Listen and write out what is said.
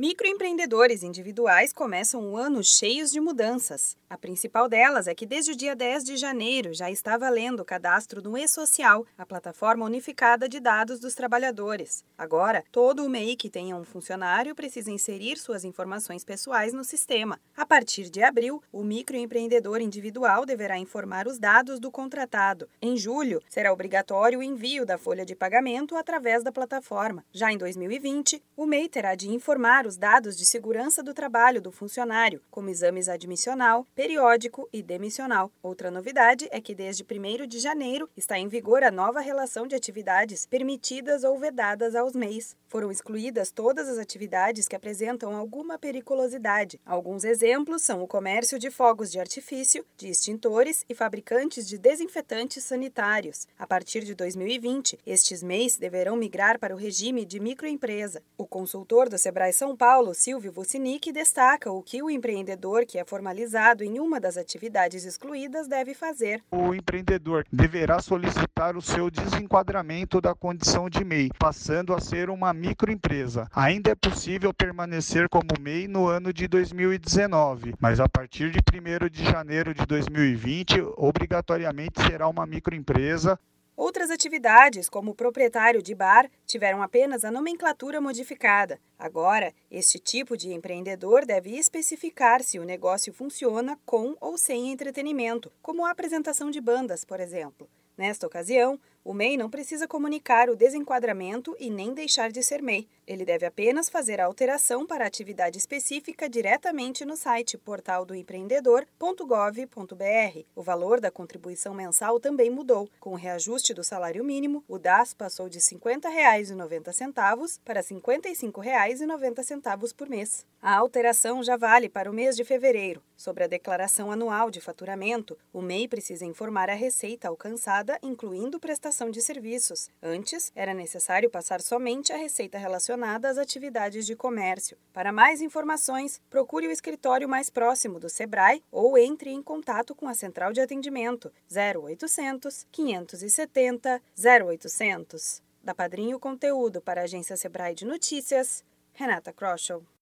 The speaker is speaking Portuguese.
Microempreendedores individuais começam o ano cheios de mudanças. A principal delas é que desde o dia 10 de janeiro já está valendo o cadastro no E-Social, a plataforma unificada de dados dos trabalhadores. Agora, todo o MEI que tenha um funcionário precisa inserir suas informações pessoais no sistema. A partir de abril, o microempreendedor individual deverá informar os dados do contratado. Em julho, será obrigatório o envio da folha de pagamento através da plataforma. Já em 2020, o MEI terá de informar os dados de segurança do trabalho do funcionário, como exames admissional, periódico e demissional. Outra novidade é que desde 1 de janeiro está em vigor a nova relação de atividades permitidas ou vedadas aos MEIs. Foram excluídas todas as atividades que apresentam alguma periculosidade. Alguns exemplos são o comércio de fogos de artifício, de extintores e fabricantes de desinfetantes sanitários. A partir de 2020, estes MEIs deverão migrar para o regime de microempresa. O consultor do Sebrae São Paulo, Silvio Vucinic, destaca o que o empreendedor que é formalizado em uma das atividades excluídas deve fazer. O empreendedor deverá solicitar o seu desenquadramento da condição de MEI, passando a ser uma microempresa. Ainda é possível permanecer como MEI no ano de 2019, mas a partir de 1 de janeiro de 2020, obrigatoriamente será uma microempresa Outras atividades, como o proprietário de bar, tiveram apenas a nomenclatura modificada. Agora, este tipo de empreendedor deve especificar se o negócio funciona com ou sem entretenimento, como a apresentação de bandas, por exemplo. Nesta ocasião, o MEI não precisa comunicar o desenquadramento e nem deixar de ser MEI. Ele deve apenas fazer a alteração para a atividade específica diretamente no site portaldoempreendedor.gov.br. O valor da contribuição mensal também mudou. Com o reajuste do salário mínimo, o DAS passou de R$ 50,90 para R$ 55,90 por mês. A alteração já vale para o mês de fevereiro. Sobre a declaração anual de faturamento, o MEI precisa informar a receita alcançada, incluindo prestação de serviços. Antes, era necessário passar somente a receita relacionada às atividades de comércio. Para mais informações, procure o escritório mais próximo do Sebrae ou entre em contato com a central de atendimento 0800 570 0800. Da Padrinho Conteúdo para a agência Sebrae de Notícias, Renata Kroschel.